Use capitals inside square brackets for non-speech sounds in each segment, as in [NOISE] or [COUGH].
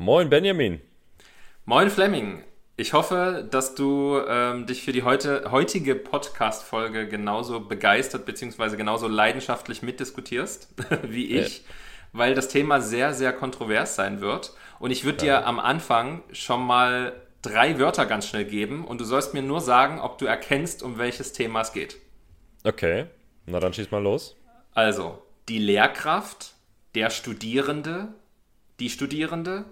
Moin Benjamin. Moin Fleming. Ich hoffe, dass du ähm, dich für die heute, heutige Podcast-Folge genauso begeistert bzw. genauso leidenschaftlich mitdiskutierst [LAUGHS] wie ich, ja. weil das Thema sehr, sehr kontrovers sein wird. Und ich würde ja. dir am Anfang schon mal drei Wörter ganz schnell geben und du sollst mir nur sagen, ob du erkennst, um welches Thema es geht. Okay, na dann schieß mal los. Also, die Lehrkraft, der Studierende, die Studierende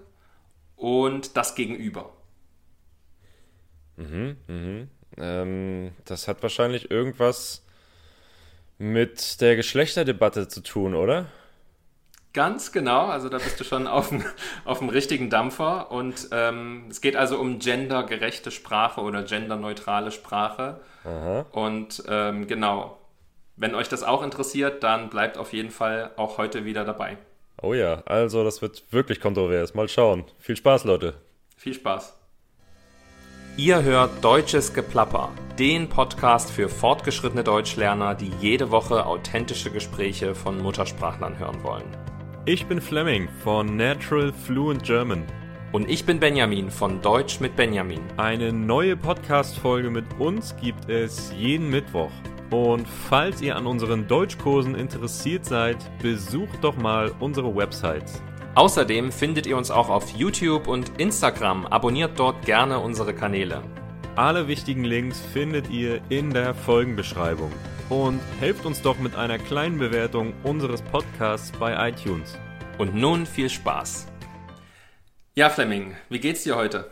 und das Gegenüber. Mhm, mhm. Ähm, das hat wahrscheinlich irgendwas mit der Geschlechterdebatte zu tun, oder? Ganz genau, also da bist du schon auf dem, [LAUGHS] auf dem richtigen Dampfer. Und ähm, es geht also um gendergerechte Sprache oder genderneutrale Sprache. Aha. Und ähm, genau, wenn euch das auch interessiert, dann bleibt auf jeden Fall auch heute wieder dabei. Oh ja, also das wird wirklich kontrovers. Mal schauen. Viel Spaß, Leute. Viel Spaß. Ihr hört Deutsches Geplapper, den Podcast für fortgeschrittene Deutschlerner, die jede Woche authentische Gespräche von Muttersprachlern hören wollen. Ich bin Fleming von Natural Fluent German. Und ich bin Benjamin von Deutsch mit Benjamin. Eine neue Podcast-Folge mit uns gibt es jeden Mittwoch. Und falls ihr an unseren Deutschkursen interessiert seid, besucht doch mal unsere Website. Außerdem findet ihr uns auch auf YouTube und Instagram. Abonniert dort gerne unsere Kanäle. Alle wichtigen Links findet ihr in der Folgenbeschreibung. Und helft uns doch mit einer kleinen Bewertung unseres Podcasts bei iTunes. Und nun viel Spaß. Ja, Fleming, wie geht's dir heute?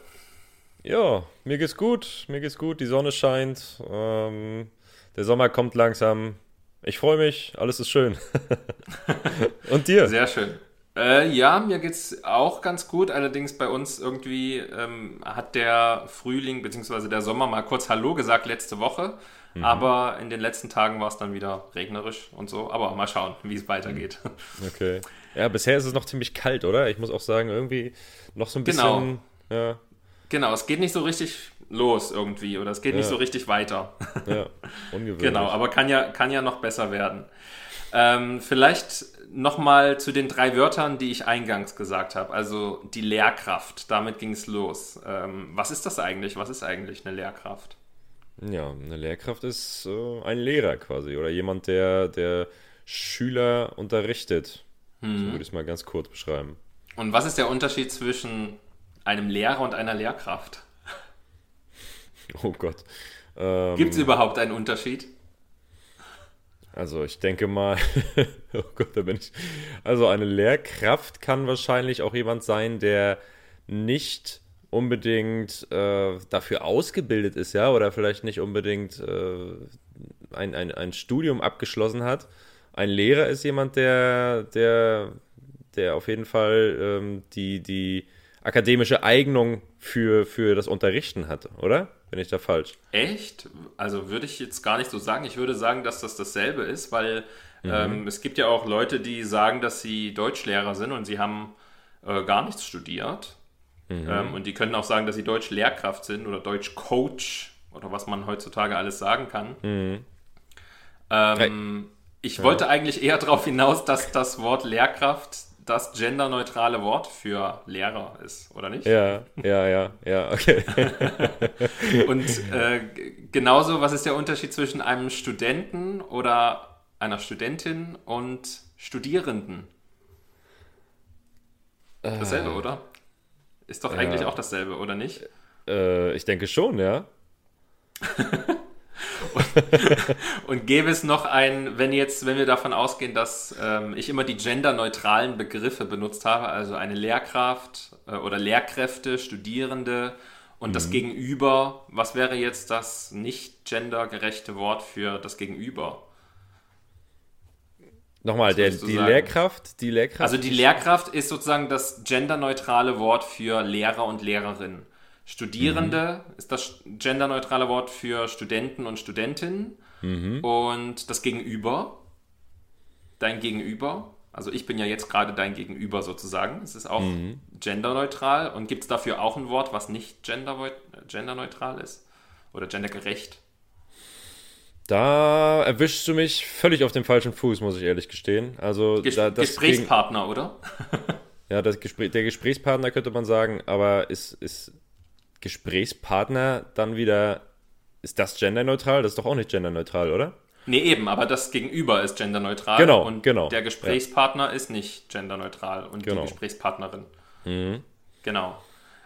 Ja, mir geht's gut. Mir geht's gut. Die Sonne scheint. Ähm, der Sommer kommt langsam. Ich freue mich, alles ist schön. [LAUGHS] Und dir? Sehr schön. Äh, ja, mir geht's auch ganz gut. Allerdings bei uns irgendwie ähm, hat der Frühling bzw. der Sommer mal kurz Hallo gesagt letzte Woche. Mhm. Aber in den letzten Tagen war es dann wieder regnerisch und so. Aber mal schauen, wie es weitergeht. Okay. Ja, bisher ist es noch ziemlich kalt, oder? Ich muss auch sagen, irgendwie noch so ein bisschen. Genau. Ja. Genau, es geht nicht so richtig los irgendwie oder es geht ja. nicht so richtig weiter. Ja, [LAUGHS] ungewöhnlich. genau, aber kann ja, kann ja noch besser werden. Ähm, vielleicht nochmal zu den drei Wörtern, die ich eingangs gesagt habe. Also die Lehrkraft, damit ging es los. Ähm, was ist das eigentlich? Was ist eigentlich eine Lehrkraft? Ja, eine Lehrkraft ist äh, ein Lehrer quasi oder jemand, der, der Schüler unterrichtet. Hm. So würde ich es mal ganz kurz beschreiben. Und was ist der Unterschied zwischen einem Lehrer und einer Lehrkraft? [LAUGHS] Oh Gott. Ähm, Gibt es überhaupt einen Unterschied? Also ich denke mal, [LAUGHS] oh Gott, da bin ich. Also eine Lehrkraft kann wahrscheinlich auch jemand sein, der nicht unbedingt äh, dafür ausgebildet ist, ja, oder vielleicht nicht unbedingt äh, ein, ein, ein Studium abgeschlossen hat. Ein Lehrer ist jemand, der, der, der auf jeden Fall ähm, die, die akademische Eignung für, für das Unterrichten hat, oder? Bin ich da falsch? Echt? Also würde ich jetzt gar nicht so sagen. Ich würde sagen, dass das dasselbe ist, weil mhm. ähm, es gibt ja auch Leute, die sagen, dass sie Deutschlehrer sind und sie haben äh, gar nichts studiert. Mhm. Ähm, und die können auch sagen, dass sie Deutschlehrkraft sind oder Deutschcoach oder was man heutzutage alles sagen kann. Mhm. Ähm, ich ja. wollte eigentlich eher darauf hinaus, dass das Wort Lehrkraft das genderneutrale Wort für Lehrer ist, oder nicht? Ja, ja, ja, ja, okay. [LAUGHS] Und äh, genauso, was ist der Unterschied zwischen einem Studenten oder einer Studentin und Studierenden? Dasselbe, äh, oder? Ist doch eigentlich auch dasselbe, oder nicht? Äh, ich denke schon, ja. [LAUGHS] [LAUGHS] und gäbe es noch ein, wenn jetzt, wenn wir davon ausgehen, dass ähm, ich immer die genderneutralen Begriffe benutzt habe, also eine Lehrkraft äh, oder Lehrkräfte, Studierende und mhm. das Gegenüber, was wäre jetzt das nicht gendergerechte Wort für das Gegenüber? Nochmal, der, die Lehrkraft, die Lehrkraft. Also die Lehrkraft ist sozusagen das genderneutrale Wort für Lehrer und Lehrerinnen. Studierende mhm. ist das genderneutrale Wort für Studenten und Studentinnen. Mhm. Und das Gegenüber, dein Gegenüber, also ich bin ja jetzt gerade dein Gegenüber sozusagen. Es ist auch mhm. genderneutral. Und gibt es dafür auch ein Wort, was nicht gender genderneutral ist? Oder gendergerecht? Da erwischst du mich völlig auf dem falschen Fuß, muss ich ehrlich gestehen. Also Ges da, Gesprächspartner, oder? Ja, das Gespräch, der Gesprächspartner könnte man sagen, aber ist, ist Gesprächspartner dann wieder, ist das genderneutral? Das ist doch auch nicht genderneutral, oder? Nee, eben, aber das Gegenüber ist genderneutral. Genau, und genau. der Gesprächspartner ja. ist nicht genderneutral und genau. die Gesprächspartnerin. Mhm. Genau.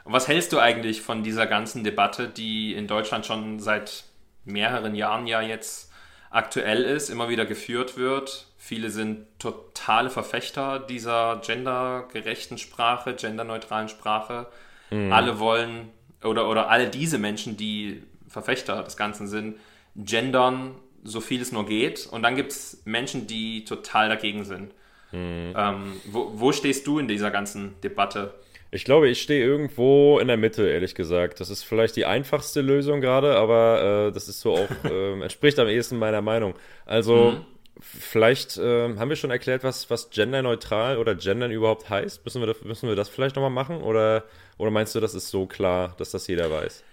Und was hältst du eigentlich von dieser ganzen Debatte, die in Deutschland schon seit mehreren Jahren ja jetzt aktuell ist, immer wieder geführt wird? Viele sind totale Verfechter dieser gendergerechten Sprache, genderneutralen Sprache. Mhm. Alle wollen, oder, oder alle diese Menschen, die Verfechter des Ganzen sind, gendern so viel es nur geht. Und dann gibt es Menschen, die total dagegen sind. Mhm. Ähm, wo, wo stehst du in dieser ganzen Debatte? Ich glaube, ich stehe irgendwo in der Mitte, ehrlich gesagt. Das ist vielleicht die einfachste Lösung gerade, aber äh, das ist so auch, [LAUGHS] äh, entspricht am ehesten meiner Meinung. Also, mhm. vielleicht äh, haben wir schon erklärt, was, was genderneutral oder gendern überhaupt heißt. Müssen wir, das, müssen wir das vielleicht nochmal machen? Oder, oder meinst du, das ist so klar, dass das jeder weiß?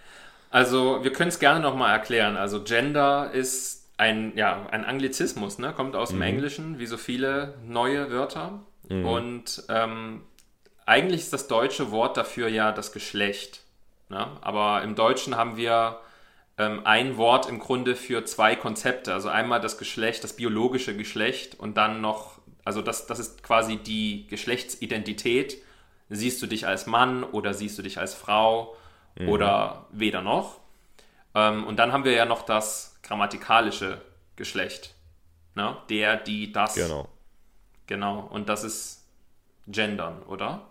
Also, wir können es gerne nochmal erklären. Also, Gender ist ein, ja, ein Anglizismus, ne? kommt aus mhm. dem Englischen, wie so viele neue Wörter. Mhm. Und ähm, eigentlich ist das deutsche Wort dafür ja das Geschlecht. Ne? Aber im Deutschen haben wir ähm, ein Wort im Grunde für zwei Konzepte. Also einmal das Geschlecht, das biologische Geschlecht und dann noch, also das, das ist quasi die Geschlechtsidentität. Siehst du dich als Mann oder siehst du dich als Frau mhm. oder weder noch. Ähm, und dann haben wir ja noch das grammatikalische Geschlecht. Ne? Der, die, das. Genau. Genau. Und das ist Gendern, oder?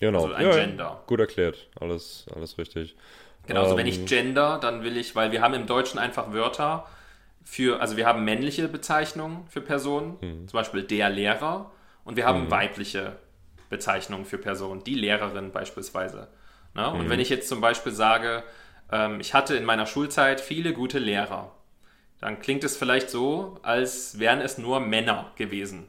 Genau. Also ein ja, Gender. Gut erklärt. Alles, alles richtig. Genau, also ähm, wenn ich Gender, dann will ich, weil wir haben im Deutschen einfach Wörter für, also wir haben männliche Bezeichnungen für Personen, mhm. zum Beispiel der Lehrer, und wir haben mhm. weibliche Bezeichnungen für Personen, die Lehrerin beispielsweise. Ne? Und mhm. wenn ich jetzt zum Beispiel sage, ähm, ich hatte in meiner Schulzeit viele gute Lehrer, dann klingt es vielleicht so, als wären es nur Männer gewesen.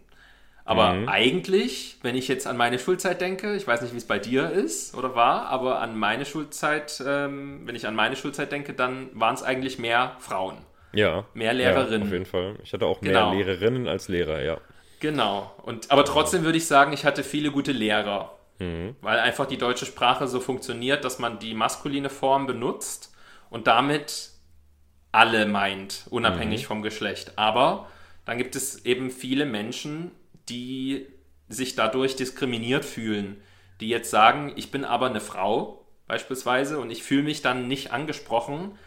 Aber mhm. eigentlich, wenn ich jetzt an meine Schulzeit denke, ich weiß nicht, wie es bei dir ist oder war, aber an meine Schulzeit, ähm, wenn ich an meine Schulzeit denke, dann waren es eigentlich mehr Frauen. Ja. Mehr Lehrerinnen. Ja, auf jeden Fall. Ich hatte auch mehr genau. Lehrerinnen als Lehrer, ja. Genau. Und, aber trotzdem würde ich sagen, ich hatte viele gute Lehrer. Mhm. Weil einfach die deutsche Sprache so funktioniert, dass man die maskuline Form benutzt und damit alle meint, unabhängig mhm. vom Geschlecht. Aber dann gibt es eben viele Menschen, die sich dadurch diskriminiert fühlen, die jetzt sagen, ich bin aber eine Frau beispielsweise und ich fühle mich dann nicht angesprochen,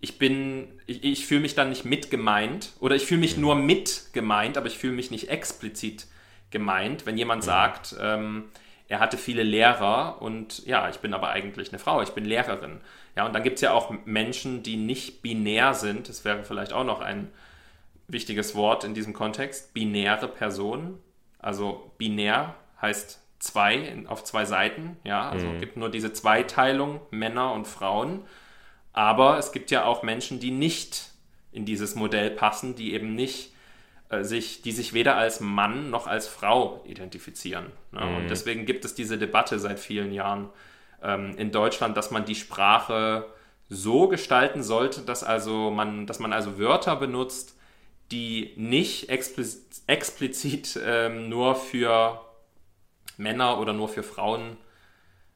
ich bin, ich, ich fühle mich dann nicht mitgemeint oder ich fühle mich mhm. nur mitgemeint, aber ich fühle mich nicht explizit gemeint, wenn jemand mhm. sagt, ähm, er hatte viele Lehrer und ja, ich bin aber eigentlich eine Frau, ich bin Lehrerin. Ja, und dann gibt es ja auch Menschen, die nicht binär sind. Das wäre vielleicht auch noch ein wichtiges Wort in diesem Kontext. Binäre Personen. Also binär heißt zwei auf zwei Seiten. Ja, also mhm. gibt nur diese Zweiteilung Männer und Frauen. Aber es gibt ja auch Menschen, die nicht in dieses Modell passen, die eben nicht äh, sich, die sich weder als Mann noch als Frau identifizieren. Ne? Mhm. Und deswegen gibt es diese Debatte seit vielen Jahren ähm, in Deutschland, dass man die Sprache so gestalten sollte, dass also man, dass man also Wörter benutzt, die nicht explizit, explizit ähm, nur für Männer oder nur für Frauen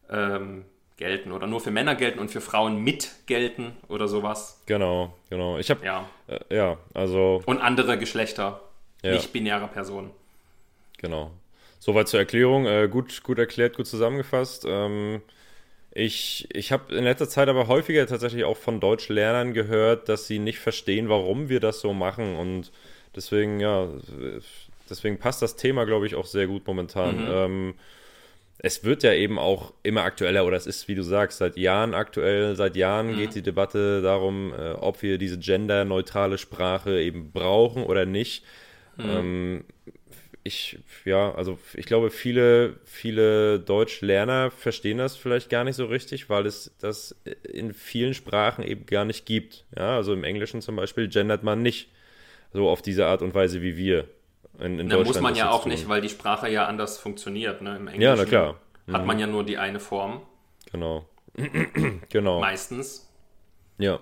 ähm, gelten oder nur für Männer gelten und für Frauen mit gelten oder sowas. Genau, genau. Ich habe ja. Äh, ja, also und andere Geschlechter, ja. nicht binäre Personen. Genau. Soweit zur Erklärung. Äh, gut, gut erklärt, gut zusammengefasst. Ähm, ich ich habe in letzter Zeit aber häufiger tatsächlich auch von Deutschlernern gehört, dass sie nicht verstehen, warum wir das so machen und deswegen ja, deswegen passt das Thema, glaube ich, auch sehr gut momentan. Mhm. Ähm, es wird ja eben auch immer aktueller, oder es ist, wie du sagst, seit Jahren aktuell. Seit Jahren mhm. geht die Debatte darum, äh, ob wir diese genderneutrale Sprache eben brauchen oder nicht. Mhm. Ähm, ich, ja, also ich glaube, viele, viele Deutschlerner verstehen das vielleicht gar nicht so richtig, weil es das in vielen Sprachen eben gar nicht gibt. Ja, also im Englischen zum Beispiel gendert man nicht so auf diese Art und Weise wie wir. In, in Na, muss man ja auch nicht, weil die Sprache ja anders funktioniert. Ne? Im Englischen ja, na klar. Mhm. hat man ja nur die eine Form. Genau. [CLEARS THROAT] genau. Meistens. Ja.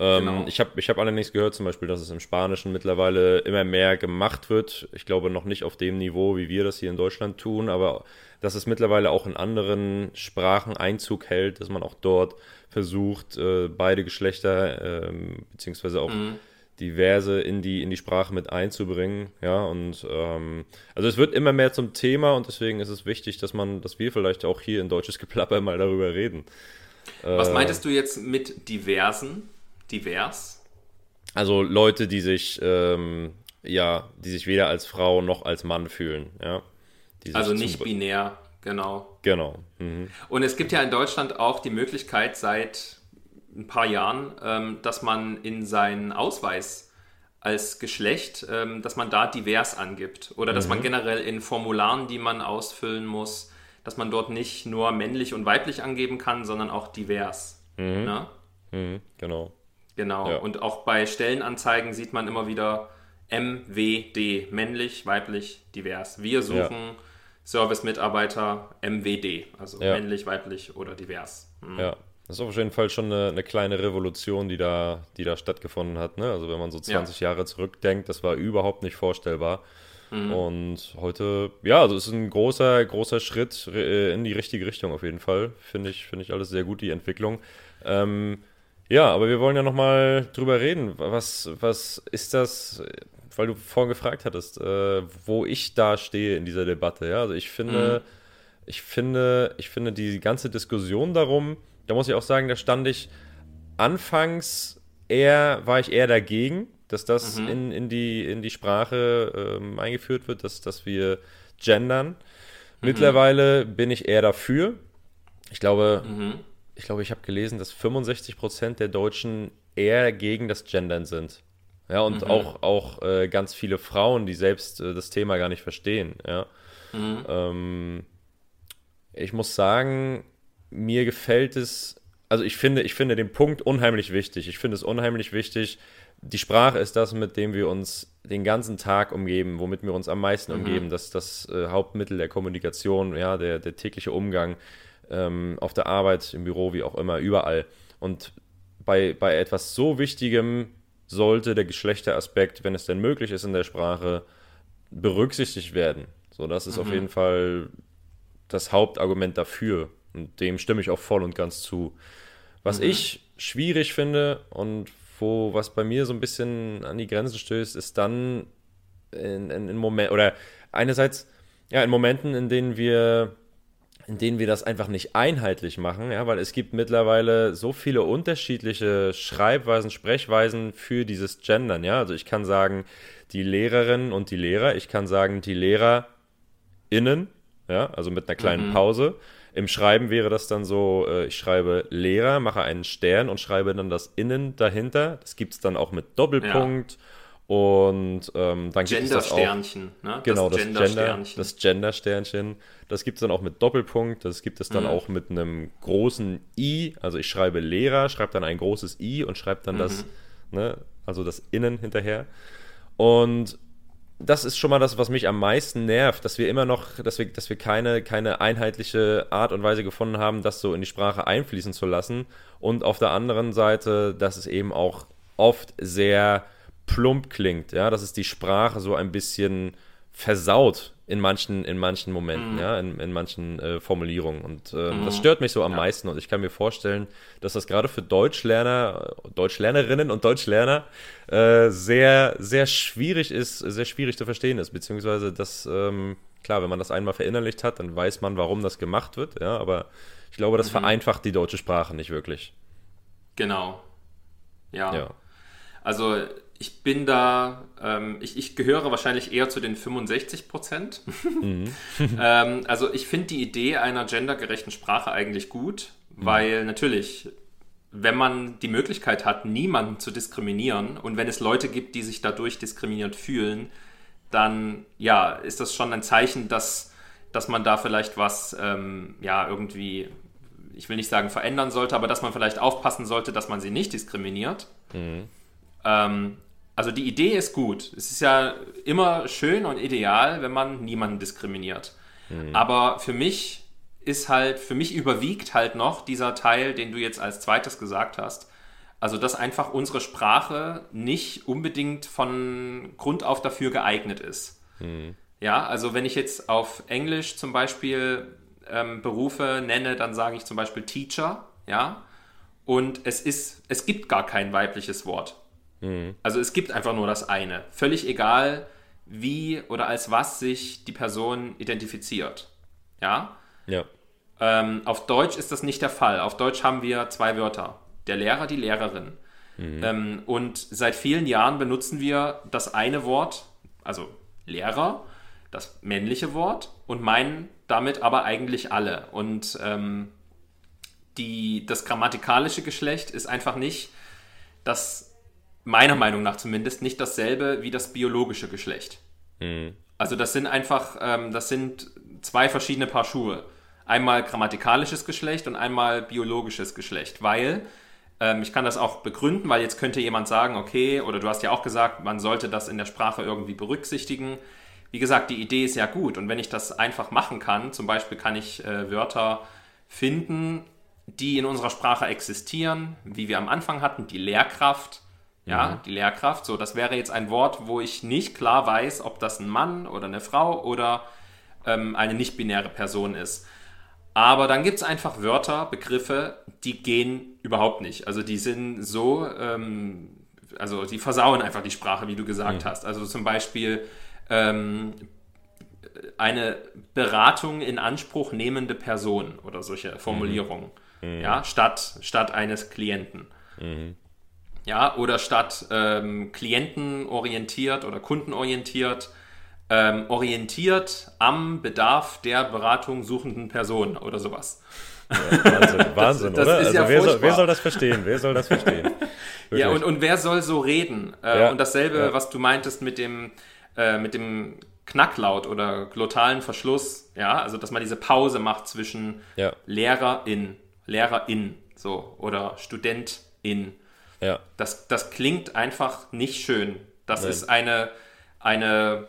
Ähm, genau. Ich habe ich hab allerdings gehört, zum Beispiel, dass es im Spanischen mittlerweile immer mehr gemacht wird. Ich glaube noch nicht auf dem Niveau, wie wir das hier in Deutschland tun, aber dass es mittlerweile auch in anderen Sprachen Einzug hält, dass man auch dort versucht, äh, beide Geschlechter ähm, beziehungsweise auch mhm. Diverse in die, in die Sprache mit einzubringen. Ja, und ähm, also es wird immer mehr zum Thema und deswegen ist es wichtig, dass man, dass wir vielleicht auch hier in deutsches Geplapper mal darüber reden. Was äh, meintest du jetzt mit diversen? divers? Also Leute, die sich, ähm, ja, die sich weder als Frau noch als Mann fühlen, ja. Also nicht binär, genau. Genau. Mhm. Und es gibt ja in Deutschland auch die Möglichkeit seit ein paar Jahren, ähm, dass man in seinen Ausweis als Geschlecht, ähm, dass man da divers angibt. Oder dass mhm. man generell in Formularen, die man ausfüllen muss, dass man dort nicht nur männlich und weiblich angeben kann, sondern auch divers. Mhm. Ne? Mhm, genau. Genau. Ja. Und auch bei Stellenanzeigen sieht man immer wieder MWD, männlich, weiblich, divers. Wir suchen ja. Service-Mitarbeiter MWD, also ja. männlich, weiblich oder divers. Mhm. Ja. Das ist auf jeden Fall schon eine, eine, kleine Revolution, die da, die da stattgefunden hat. Ne? Also wenn man so 20 Jahre zurückdenkt, das war überhaupt nicht vorstellbar. Mhm. Und heute, ja, also es ist ein großer, großer Schritt äh, in die richtige Richtung auf jeden Fall. Finde ich, finde ich alles sehr gut, die Entwicklung. Ähm, ja, aber wir wollen ja nochmal drüber reden. Was, was ist das, weil du vorhin gefragt hattest, äh, wo ich da stehe in dieser Debatte. Ja, also ich finde, mhm. ich finde, ich finde die ganze Diskussion darum, da muss ich auch sagen, da stand ich anfangs eher, war ich eher dagegen, dass das mhm. in, in, die, in die Sprache ähm, eingeführt wird, dass, dass wir gendern. Mhm. Mittlerweile bin ich eher dafür. Ich glaube, mhm ich glaube, ich habe gelesen, dass 65 Prozent der Deutschen eher gegen das Gendern sind. Ja, und mhm. auch, auch äh, ganz viele Frauen, die selbst äh, das Thema gar nicht verstehen. Ja. Mhm. Ähm, ich muss sagen, mir gefällt es, also ich finde, ich finde den Punkt unheimlich wichtig. Ich finde es unheimlich wichtig. Die Sprache ist das, mit dem wir uns den ganzen Tag umgeben, womit wir uns am meisten mhm. umgeben. Das das äh, Hauptmittel der Kommunikation, ja, der, der tägliche Umgang ähm, auf der Arbeit, im Büro, wie auch immer, überall. Und bei, bei etwas so Wichtigem sollte der Geschlechteraspekt, wenn es denn möglich ist in der Sprache, berücksichtigt werden. So, das ist mhm. auf jeden Fall das Hauptargument dafür. Und dem stimme ich auch voll und ganz zu. Was mhm. ich schwierig finde und wo was bei mir so ein bisschen an die Grenzen stößt, ist dann in, in, in Momenten, oder einerseits, ja, in Momenten, in denen wir in denen wir das einfach nicht einheitlich machen, ja, weil es gibt mittlerweile so viele unterschiedliche Schreibweisen, Sprechweisen für dieses Gendern, ja. Also ich kann sagen, die Lehrerinnen und die Lehrer, ich kann sagen, die LehrerInnen, ja, also mit einer kleinen mhm. Pause. Im Schreiben wäre das dann so, äh, ich schreibe Lehrer, mache einen Stern und schreibe dann das Innen dahinter. Das gibt es dann auch mit Doppelpunkt. Ja und ähm, dann gibt es das auch. Ne? Genau, das, das Gender, das Gender-Sternchen. Das gibt es dann auch mit Doppelpunkt. Das gibt es dann mhm. auch mit einem großen I. Also ich schreibe Lehrer, schreibe dann ein großes I und schreibe dann mhm. das, ne, also das Innen hinterher. Und das ist schon mal das, was mich am meisten nervt, dass wir immer noch, dass wir, dass wir keine, keine einheitliche Art und Weise gefunden haben, das so in die Sprache einfließen zu lassen. Und auf der anderen Seite, dass es eben auch oft sehr plump klingt, ja, dass es die Sprache so ein bisschen versaut in manchen, in manchen Momenten, mhm. ja, in, in manchen äh, Formulierungen. Und äh, mhm. das stört mich so am ja. meisten. Und ich kann mir vorstellen, dass das gerade für Deutschlerner, Deutschlernerinnen und Deutschlerner äh, sehr, sehr schwierig ist, sehr schwierig zu verstehen ist. Beziehungsweise, dass, ähm, klar, wenn man das einmal verinnerlicht hat, dann weiß man, warum das gemacht wird, ja, aber ich glaube, das mhm. vereinfacht die deutsche Sprache nicht wirklich. Genau. Ja. ja. Also ich bin da, ähm, ich, ich, gehöre wahrscheinlich eher zu den 65 Prozent. Mhm. [LAUGHS] ähm, also ich finde die Idee einer gendergerechten Sprache eigentlich gut, mhm. weil natürlich, wenn man die Möglichkeit hat, niemanden zu diskriminieren und wenn es Leute gibt, die sich dadurch diskriminiert fühlen, dann ja, ist das schon ein Zeichen, dass, dass man da vielleicht was ähm, ja irgendwie, ich will nicht sagen verändern sollte, aber dass man vielleicht aufpassen sollte, dass man sie nicht diskriminiert. Mhm. Also die Idee ist gut. Es ist ja immer schön und ideal, wenn man niemanden diskriminiert. Mhm. Aber für mich ist halt, für mich überwiegt halt noch dieser Teil, den du jetzt als zweites gesagt hast. Also, dass einfach unsere Sprache nicht unbedingt von Grund auf dafür geeignet ist. Mhm. Ja, also wenn ich jetzt auf Englisch zum Beispiel ähm, Berufe nenne, dann sage ich zum Beispiel Teacher, ja. Und es ist, es gibt gar kein weibliches Wort. Mhm. Also es gibt einfach nur das eine. Völlig egal, wie oder als was sich die Person identifiziert. Ja. Ja. Ähm, auf Deutsch ist das nicht der Fall. Auf Deutsch haben wir zwei Wörter. Der Lehrer, die Lehrerin. Mhm. Ähm, und seit vielen Jahren benutzen wir das eine Wort, also Lehrer, das männliche Wort und meinen damit aber eigentlich alle. Und ähm, die, das grammatikalische Geschlecht ist einfach nicht das, meiner Meinung nach zumindest, nicht dasselbe wie das biologische Geschlecht. Mhm. Also das sind einfach, ähm, das sind zwei verschiedene Paar Schuhe. Einmal grammatikalisches Geschlecht und einmal biologisches Geschlecht, weil ähm, ich kann das auch begründen, weil jetzt könnte jemand sagen, okay, oder du hast ja auch gesagt, man sollte das in der Sprache irgendwie berücksichtigen wie gesagt, die Idee ist ja gut und wenn ich das einfach machen kann, zum Beispiel kann ich äh, Wörter finden, die in unserer Sprache existieren, wie wir am Anfang hatten, die Lehrkraft. Ja, mhm. die Lehrkraft. So, das wäre jetzt ein Wort, wo ich nicht klar weiß, ob das ein Mann oder eine Frau oder ähm, eine nicht-binäre Person ist. Aber dann gibt es einfach Wörter, Begriffe, die gehen überhaupt nicht. Also die sind so, ähm, also die versauen einfach die Sprache, wie du gesagt mhm. hast. Also zum Beispiel ähm, eine Beratung in Anspruch nehmende Person oder solche Formulierungen. Mhm. Ja, statt, statt eines Klienten. Ja, oder statt ähm, klientenorientiert oder kundenorientiert, ähm, orientiert am Bedarf der Beratung suchenden Person oder sowas. Ja, Wahnsinn, [LAUGHS] Wahnsinn das, das oder? Also ja wer, soll, wer, soll, das verstehen? Wer soll das verstehen? [LAUGHS] ja, und, und wer soll so reden? Äh, ja, und dasselbe, was du meintest mit dem, äh, mit dem Knacklaut oder glottalen Verschluss, ja, also dass man diese Pause macht zwischen. Lehrerin, Lehrerin, so, oder Studentin. Ja. Das, das klingt einfach nicht schön. Das Nein. ist eine, eine,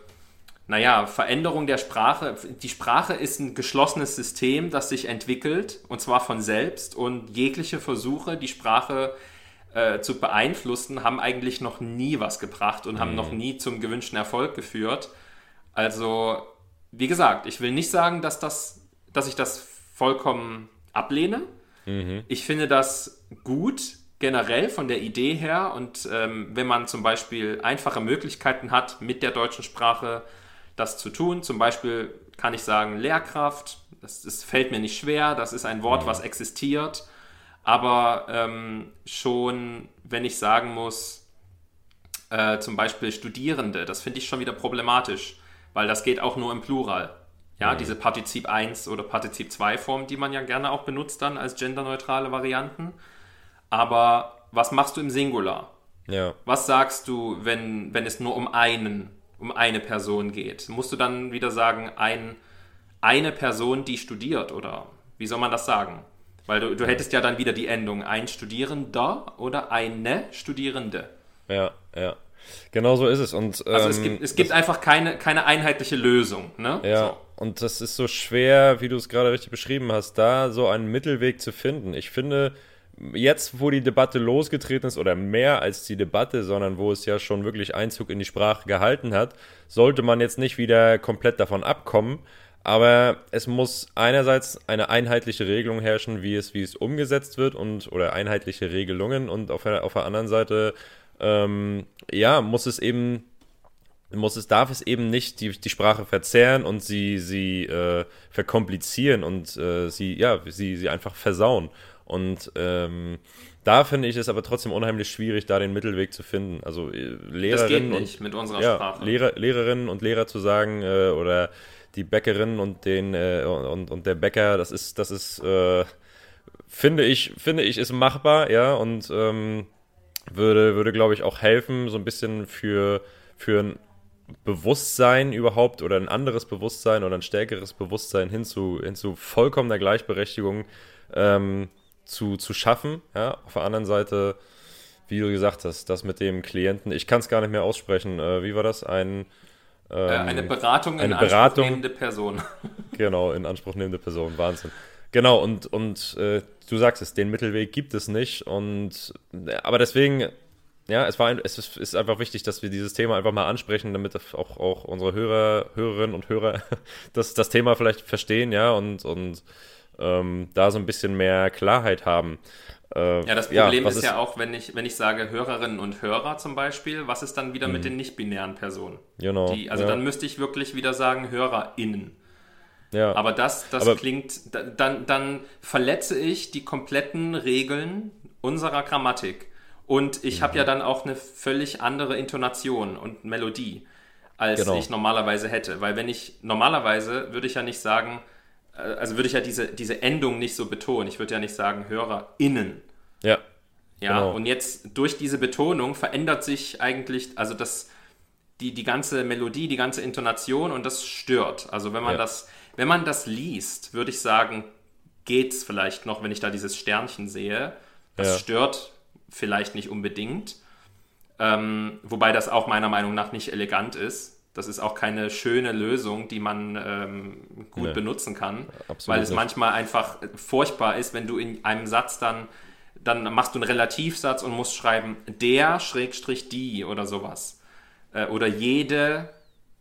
naja, Veränderung der Sprache. Die Sprache ist ein geschlossenes System, das sich entwickelt, und zwar von selbst, und jegliche Versuche, die Sprache äh, zu beeinflussen, haben eigentlich noch nie was gebracht und haben mhm. noch nie zum gewünschten Erfolg geführt. Also, wie gesagt, ich will nicht sagen, dass, das, dass ich das vollkommen ablehne. Mhm. Ich finde das gut, generell von der Idee her. Und ähm, wenn man zum Beispiel einfache Möglichkeiten hat, mit der deutschen Sprache das zu tun, zum Beispiel kann ich sagen Lehrkraft, das, das fällt mir nicht schwer, das ist ein Wort, mhm. was existiert aber ähm, schon, wenn ich sagen muss, äh, zum Beispiel Studierende, das finde ich schon wieder problematisch, weil das geht auch nur im Plural. Ja, mhm. diese Partizip 1 oder Partizip 2 Form, die man ja gerne auch benutzt dann als genderneutrale Varianten. Aber was machst du im Singular? Ja. Was sagst du, wenn, wenn es nur um einen, um eine Person geht? Musst du dann wieder sagen, ein, eine Person, die studiert oder wie soll man das sagen? Weil du, du hättest ja dann wieder die Endung ein Studierender oder eine Studierende. Ja, ja. Genau so ist es. Und, ähm, also es ähm, gibt, es gibt einfach keine, keine einheitliche Lösung. Ne? Ja, so. und das ist so schwer, wie du es gerade richtig beschrieben hast, da so einen Mittelweg zu finden. Ich finde, jetzt, wo die Debatte losgetreten ist, oder mehr als die Debatte, sondern wo es ja schon wirklich Einzug in die Sprache gehalten hat, sollte man jetzt nicht wieder komplett davon abkommen, aber es muss einerseits eine einheitliche Regelung herrschen, wie es, wie es umgesetzt wird und oder einheitliche Regelungen und auf der, auf der anderen Seite ähm, ja, muss es eben muss es, darf es eben nicht die, die Sprache verzerren und sie, sie äh, verkomplizieren und äh, sie, ja, sie, sie einfach versauen. Und ähm, da finde ich es aber trotzdem unheimlich schwierig, da den Mittelweg zu finden. Also äh, Lehrerinnen und, mit unserer ja, Sprache. Lehrer, Lehrerinnen und Lehrer zu sagen äh, oder die Bäckerin und den äh, und, und der Bäcker, das ist, das ist, äh, finde ich, finde ich, ist machbar, ja, und ähm, würde, würde, glaube ich, auch helfen, so ein bisschen für, für ein Bewusstsein überhaupt oder ein anderes Bewusstsein oder ein stärkeres Bewusstsein hin zu, hin zu vollkommener Gleichberechtigung ähm, zu, zu schaffen. Ja? Auf der anderen Seite, wie du gesagt hast, das mit dem Klienten, ich kann es gar nicht mehr aussprechen. Äh, wie war das? Ein äh, ähm, eine Beratung eine in Beratung, Anspruch nehmende Person. [LAUGHS] genau, in Anspruch nehmende Person, Wahnsinn. Genau, und, und äh, du sagst es, den Mittelweg gibt es nicht. Und aber deswegen, ja, es war es ist, ist einfach wichtig, dass wir dieses Thema einfach mal ansprechen, damit auch, auch unsere Hörer, Hörerinnen und Hörer [LAUGHS] das, das Thema vielleicht verstehen, ja, und, und ähm, da so ein bisschen mehr Klarheit haben. Äh, ja, das Problem ja, ist, ist, ja auch, wenn ich, wenn ich sage Hörerinnen und Hörer zum Beispiel, was ist dann wieder mhm. mit den nicht-binären Personen? Genau. Die, also ja. dann müsste ich wirklich wieder sagen HörerInnen. Ja. Aber das, das Aber klingt, dann, dann verletze ich die kompletten Regeln unserer Grammatik. Und ich mhm. habe ja dann auch eine völlig andere Intonation und Melodie, als genau. ich normalerweise hätte. Weil wenn ich, normalerweise würde ich ja nicht sagen, also würde ich ja diese, diese Endung nicht so betonen. Ich würde ja nicht sagen HörerInnen. Ja. Ja, genau. und jetzt durch diese Betonung verändert sich eigentlich, also das, die, die ganze Melodie, die ganze Intonation und das stört. Also wenn man ja. das, wenn man das liest, würde ich sagen, geht es vielleicht noch, wenn ich da dieses Sternchen sehe. Das ja. stört vielleicht nicht unbedingt. Ähm, wobei das auch meiner Meinung nach nicht elegant ist. Das ist auch keine schöne Lösung, die man ähm, gut nee, benutzen kann, weil es nicht. manchmal einfach furchtbar ist, wenn du in einem Satz dann, dann machst du einen Relativsatz und musst schreiben der Schrägstrich die oder sowas. Äh, oder jede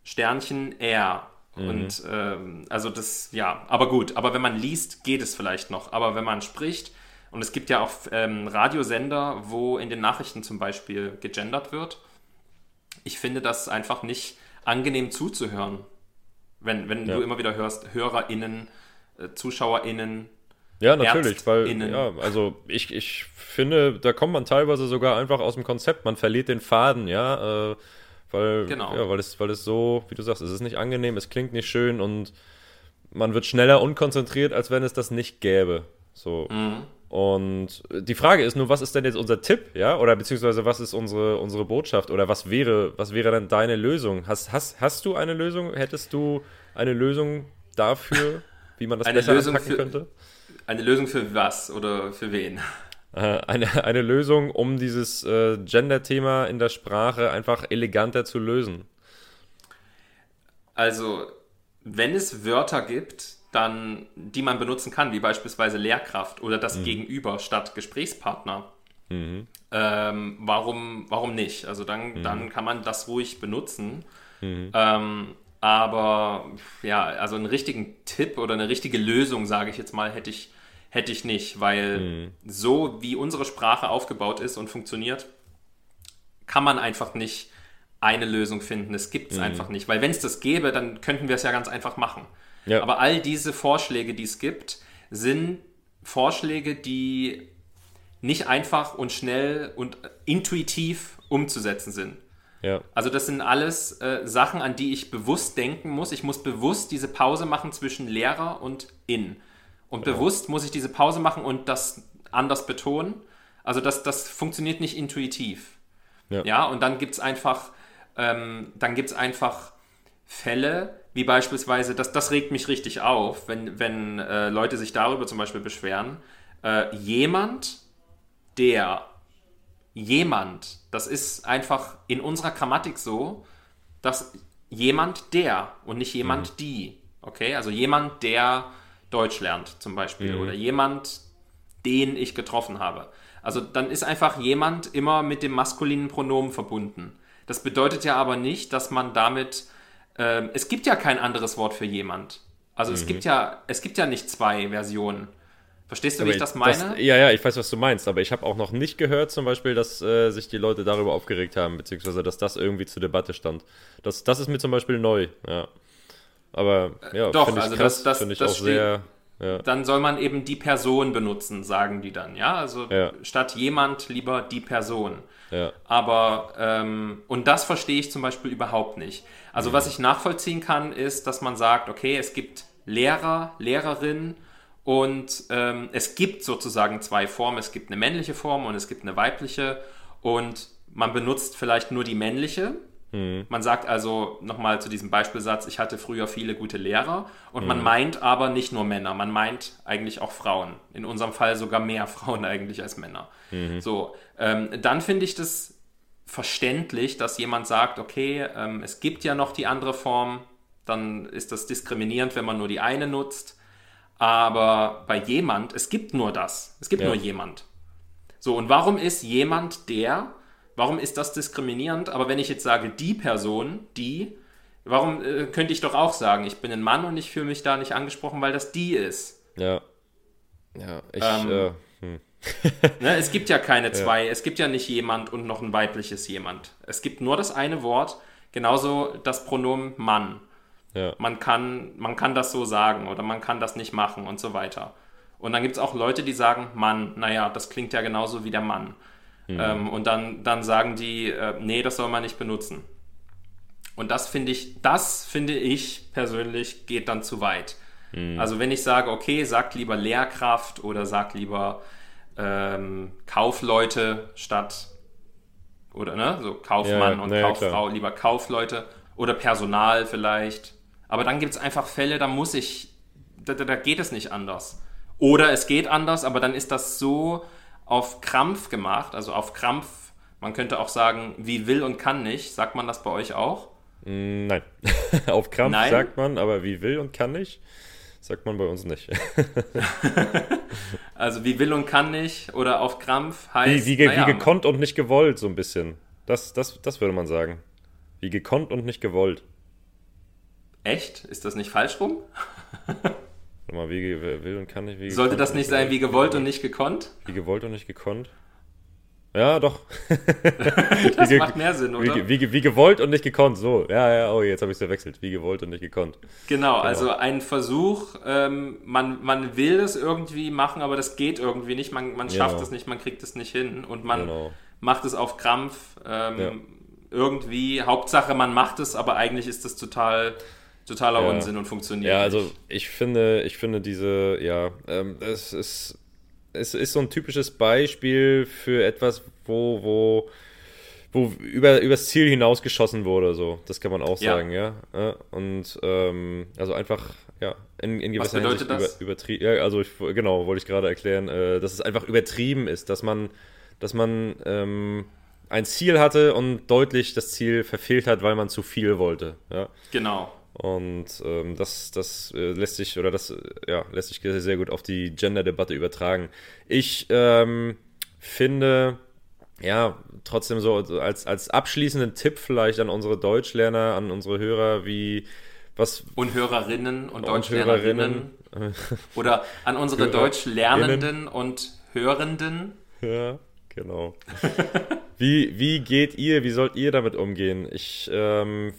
Sternchen er. Mhm. Und ähm, also das, ja, aber gut, aber wenn man liest, geht es vielleicht noch. Aber wenn man spricht, und es gibt ja auch ähm, Radiosender, wo in den Nachrichten zum Beispiel gegendert wird, ich finde das einfach nicht angenehm zuzuhören. Wenn, wenn ja. du immer wieder hörst, HörerInnen, äh, ZuschauerInnen. Ja, natürlich, weil, ja, also ich, ich finde, da kommt man teilweise sogar einfach aus dem Konzept, man verliert den Faden, ja, äh, weil, genau. ja, weil es, weil es so, wie du sagst, es ist nicht angenehm, es klingt nicht schön und man wird schneller unkonzentriert, als wenn es das nicht gäbe. So. Mhm. Und die Frage ist nur, was ist denn jetzt unser Tipp, ja? Oder beziehungsweise was ist unsere, unsere Botschaft? Oder was wäre, was wäre denn deine Lösung? Hast, hast, hast du eine Lösung? Hättest du eine Lösung dafür, wie man das eine besser Lösung anpacken für, könnte? Eine Lösung für was oder für wen? Äh, eine, eine Lösung, um dieses äh, Gender-Thema in der Sprache einfach eleganter zu lösen. Also, wenn es Wörter gibt, dann, die man benutzen kann, wie beispielsweise Lehrkraft oder das mhm. Gegenüber statt Gesprächspartner. Mhm. Ähm, warum, warum nicht? Also dann, mhm. dann kann man das ruhig benutzen. Mhm. Ähm, aber ja, also einen richtigen Tipp oder eine richtige Lösung, sage ich jetzt mal, hätte ich, hätte ich nicht, weil mhm. so wie unsere Sprache aufgebaut ist und funktioniert, kann man einfach nicht eine Lösung finden. Es gibt es mhm. einfach nicht, weil wenn es das gäbe, dann könnten wir es ja ganz einfach machen. Ja. Aber all diese Vorschläge, die es gibt, sind Vorschläge, die nicht einfach und schnell und intuitiv umzusetzen sind. Ja. Also das sind alles äh, Sachen, an die ich bewusst denken muss. Ich muss bewusst diese Pause machen zwischen Lehrer und in. Und ja. bewusst muss ich diese Pause machen und das anders betonen. Also das, das funktioniert nicht intuitiv. Ja, ja und dann gibt es einfach, ähm, dann gibt es einfach Fälle, wie beispielsweise, das, das regt mich richtig auf, wenn, wenn äh, Leute sich darüber zum Beispiel beschweren, äh, jemand, der, jemand, das ist einfach in unserer Grammatik so, dass jemand der und nicht jemand mhm. die, okay, also jemand, der Deutsch lernt zum Beispiel mhm. oder jemand, den ich getroffen habe. Also dann ist einfach jemand immer mit dem maskulinen Pronomen verbunden. Das bedeutet ja aber nicht, dass man damit ähm, es gibt ja kein anderes Wort für jemand. Also mhm. es gibt ja, es gibt ja nicht zwei Versionen. Verstehst du, aber wie ich das meine? Das, ja, ja, ich weiß, was du meinst, aber ich habe auch noch nicht gehört, zum Beispiel, dass äh, sich die Leute darüber aufgeregt haben, beziehungsweise dass das irgendwie zur Debatte stand. Das, das ist mir zum Beispiel neu, ja. Aber ja, finde ich also krass, das, das, ich das auch sehr. Ja. Dann soll man eben die Person benutzen, sagen die dann, ja. Also ja. statt jemand lieber die Person. Ja. Aber, ähm, und das verstehe ich zum Beispiel überhaupt nicht. Also, mhm. was ich nachvollziehen kann, ist, dass man sagt, okay, es gibt Lehrer, Lehrerinnen und ähm, es gibt sozusagen zwei Formen. Es gibt eine männliche Form und es gibt eine weibliche und man benutzt vielleicht nur die männliche. Mhm. Man sagt also nochmal zu diesem Beispielsatz, ich hatte früher viele gute Lehrer und mhm. man meint aber nicht nur Männer, man meint eigentlich auch Frauen. In unserem Fall sogar mehr [LAUGHS] Frauen eigentlich als Männer. Mhm. So, ähm, dann finde ich das verständlich, dass jemand sagt, okay, ähm, es gibt ja noch die andere Form, dann ist das diskriminierend, wenn man nur die eine nutzt. Aber bei jemand, es gibt nur das. Es gibt ja. nur jemand. So, und warum ist jemand der? Warum ist das diskriminierend? Aber wenn ich jetzt sage, die Person, die, warum äh, könnte ich doch auch sagen, ich bin ein Mann und ich fühle mich da nicht angesprochen, weil das die ist? Ja. Ja, ich. Ähm, äh, hm. [LAUGHS] ne, es gibt ja keine zwei. Ja. Es gibt ja nicht jemand und noch ein weibliches jemand. Es gibt nur das eine Wort, genauso das Pronomen Mann. Ja. Man, kann, man kann das so sagen oder man kann das nicht machen und so weiter. Und dann gibt es auch Leute, die sagen, Mann, naja, das klingt ja genauso wie der Mann. Mhm. Ähm, und dann, dann sagen die, äh, nee, das soll man nicht benutzen. Und das finde ich, das finde ich persönlich geht dann zu weit. Mhm. Also wenn ich sage, okay, sagt lieber Lehrkraft oder sagt lieber ähm, Kaufleute statt oder ne, so Kaufmann ja, und nee, Kauffrau, klar. lieber Kaufleute oder Personal vielleicht aber dann gibt es einfach Fälle, da muss ich, da, da, geht es nicht anders. Oder es geht anders, aber dann ist das so auf Krampf gemacht, also auf Krampf, man könnte auch sagen, wie will und kann nicht. Sagt man das bei euch auch? Mm, nein. [LAUGHS] auf Krampf Nein? sagt man, aber wie will und kann nicht, sagt man bei uns nicht. [LAUGHS] also wie will und kann nicht oder auf Krampf heißt. Wie, wie, naja, wie gekonnt und nicht gewollt, so ein bisschen. Das, das, das würde man sagen. Wie gekonnt und nicht gewollt. Echt? Ist das nicht falsch rum? [LAUGHS] Warte mal, wie will und kann nicht, wie Sollte das nicht sein, wie gewollt und nicht gekonnt? Wie gewollt und nicht gekonnt? Ja, doch. [LAUGHS] das macht mehr Sinn, oder? Wie, wie, wie, gewollt und nicht gekonnt, so. Ja, ja, oh, jetzt habe ich es verwechselt. Wie gewollt und nicht gekonnt. Genau, genau. also ein Versuch, ähm, man, man will es irgendwie machen, aber das geht irgendwie nicht. Man, man schafft genau. es nicht, man kriegt es nicht hin und man genau. macht es auf Krampf. Ähm, ja. Irgendwie, Hauptsache man macht es, aber eigentlich ist das total totaler ja. Unsinn und funktioniert. Ja, also ich finde, ich finde diese, ja, ähm, es ist, es ist so ein typisches Beispiel für etwas, wo, wo, wo über, übers Ziel hinausgeschossen wurde, so. Das kann man auch sagen, ja. ja? Und ähm, also einfach, ja, in, in gewisser Was bedeutet Hinsicht das? Über, übertrieben. Ja, also ich, genau, wollte ich gerade erklären, äh, dass es einfach übertrieben ist, dass man, dass man ähm, ein Ziel hatte und deutlich das Ziel verfehlt hat, weil man zu viel wollte. Ja? Genau. Und ähm, das, das äh, lässt sich oder das ja, lässt sich sehr gut auf die Gender-Debatte übertragen. Ich ähm, finde, ja, trotzdem so als, als abschließenden Tipp vielleicht an unsere Deutschlerner, an unsere Hörer, wie was. Und Hörerinnen und, und Deutschlernerinnen. oder an unsere Deutschlernenden und Hörenden. Ja, genau. wie, wie geht ihr, wie sollt ihr damit umgehen? Ich ähm,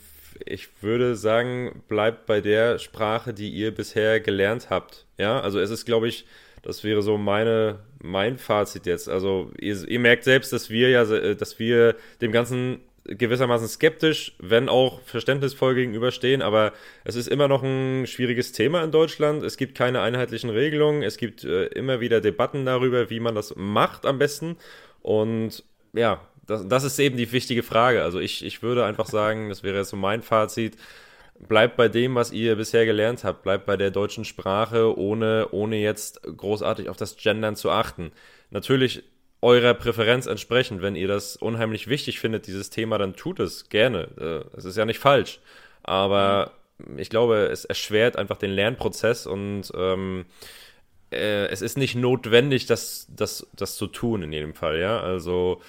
ich würde sagen, bleibt bei der Sprache, die ihr bisher gelernt habt. Ja, also es ist, glaube ich, das wäre so meine, mein Fazit jetzt. Also ihr, ihr merkt selbst, dass wir ja, dass wir dem Ganzen gewissermaßen skeptisch, wenn auch verständnisvoll gegenüberstehen, aber es ist immer noch ein schwieriges Thema in Deutschland. Es gibt keine einheitlichen Regelungen, es gibt äh, immer wieder Debatten darüber, wie man das macht am besten. Und ja, das, das ist eben die wichtige Frage. Also ich, ich würde einfach sagen, das wäre jetzt so mein Fazit, bleibt bei dem, was ihr bisher gelernt habt, bleibt bei der deutschen Sprache, ohne, ohne jetzt großartig auf das Gendern zu achten. Natürlich eurer Präferenz entsprechend, wenn ihr das unheimlich wichtig findet, dieses Thema, dann tut es gerne. Äh, es ist ja nicht falsch. Aber ich glaube, es erschwert einfach den Lernprozess und ähm, äh, es ist nicht notwendig, das, das, das zu tun in jedem Fall, ja. Also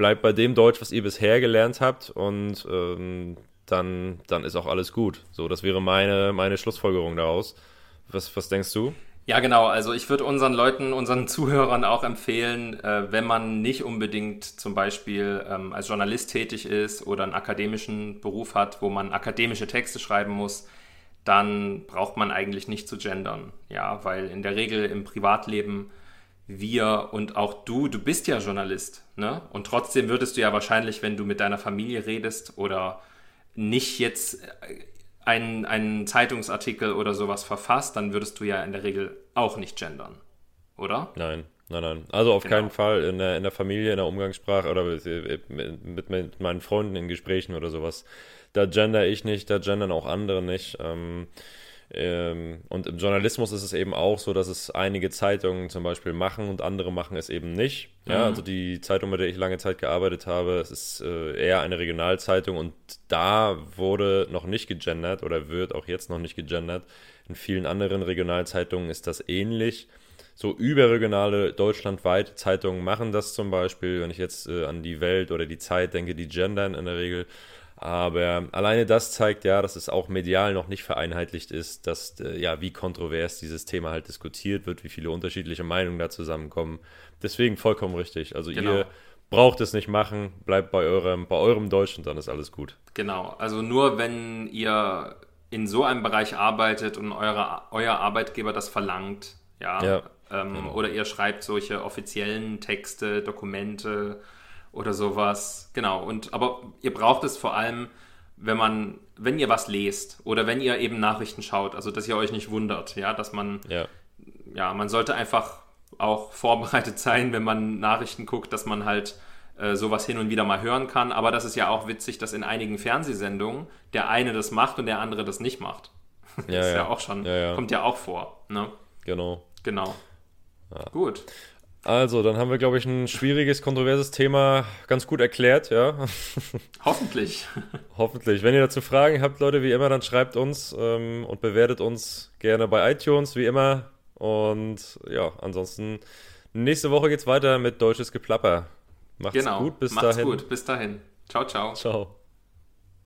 bleibt bei dem Deutsch, was ihr bisher gelernt habt und ähm, dann, dann ist auch alles gut. So, das wäre meine, meine Schlussfolgerung daraus. Was, was denkst du? Ja, genau. Also ich würde unseren Leuten, unseren [LAUGHS] Zuhörern auch empfehlen, äh, wenn man nicht unbedingt zum Beispiel ähm, als Journalist tätig ist oder einen akademischen Beruf hat, wo man akademische Texte schreiben muss, dann braucht man eigentlich nicht zu gendern. Ja, weil in der Regel im Privatleben wir und auch du, du bist ja Journalist, ne? Und trotzdem würdest du ja wahrscheinlich, wenn du mit deiner Familie redest oder nicht jetzt einen, einen Zeitungsartikel oder sowas verfasst, dann würdest du ja in der Regel auch nicht gendern, oder? Nein, nein, nein. Also auf genau. keinen Fall in der, in der Familie, in der Umgangssprache oder mit, mit, mit meinen Freunden in Gesprächen oder sowas. Da gender ich nicht, da gendern auch andere nicht. Ähm, Ähm, und im Journalismus ist es eben auch so, dass es einige Zeitungen zum Beispiel machen und andere machen es eben nicht. Ja, mhm. also die Zeitung, mit der ich lange Zeit gearbeitet habe, es ist äh, eher eine Regionalzeitung und da wurde noch nicht gegendert oder wird auch jetzt noch nicht gegendert. In vielen anderen Regionalzeitungen ist das ähnlich. So überregionale, deutschlandweite Zeitungen machen das zum Beispiel. Wenn ich jetzt äh, an die Welt oder die Zeit denke, die gendern in der Regel. Aber alleine das zeigt ja, dass es auch medial noch nicht vereinheitlicht ist, dass äh, ja, wie kontrovers dieses Thema halt diskutiert wird, wie viele unterschiedliche Meinungen da zusammenkommen. Deswegen vollkommen richtig. Also genau. ihr braucht es nicht machen, bleibt bei eurem, bei eurem Deutsch und dann ist alles gut. Genau, also nur wenn ihr in so einem Bereich arbeitet und eure, euer Arbeitgeber das verlangt, ja, ja ähm, genau. oder ihr schreibt solche offiziellen Texte, Dokumente, oder sowas. Genau. Und aber ihr braucht es vor allem, wenn man, wenn ihr was lest oder wenn ihr eben Nachrichten schaut, also dass ihr euch nicht wundert, ja, dass man, ja, ja man sollte einfach auch vorbereitet [LAUGHS] sein, wenn man Nachrichten guckt, dass man halt äh, sowas hin und wieder mal hören kann. Aber das ist ja auch witzig, dass in einigen Fernsehsendungen der eine das macht und der andere das nicht macht. [LAUGHS] Das ja, ist ja, ja auch schon, ja, kommt ja auch vor. Ne? Genau. Genau. Gut. Also, dann haben wir, glaube ich, ein schwieriges, kontroverses Thema ganz gut erklärt, ja. [LAUGHS] Hoffentlich. Hoffentlich. Wenn ihr dazu Fragen habt, Leute, wie immer, dann schreibt uns ähm, und bewertet uns gerne bei iTunes, wie immer. Und ja, ansonsten, nächste Woche geht's weiter mit deutsches Geplapper. Macht's genau. gut, bis Macht's dahin. Macht's gut, bis dahin. Ciao, ciao. Ciao.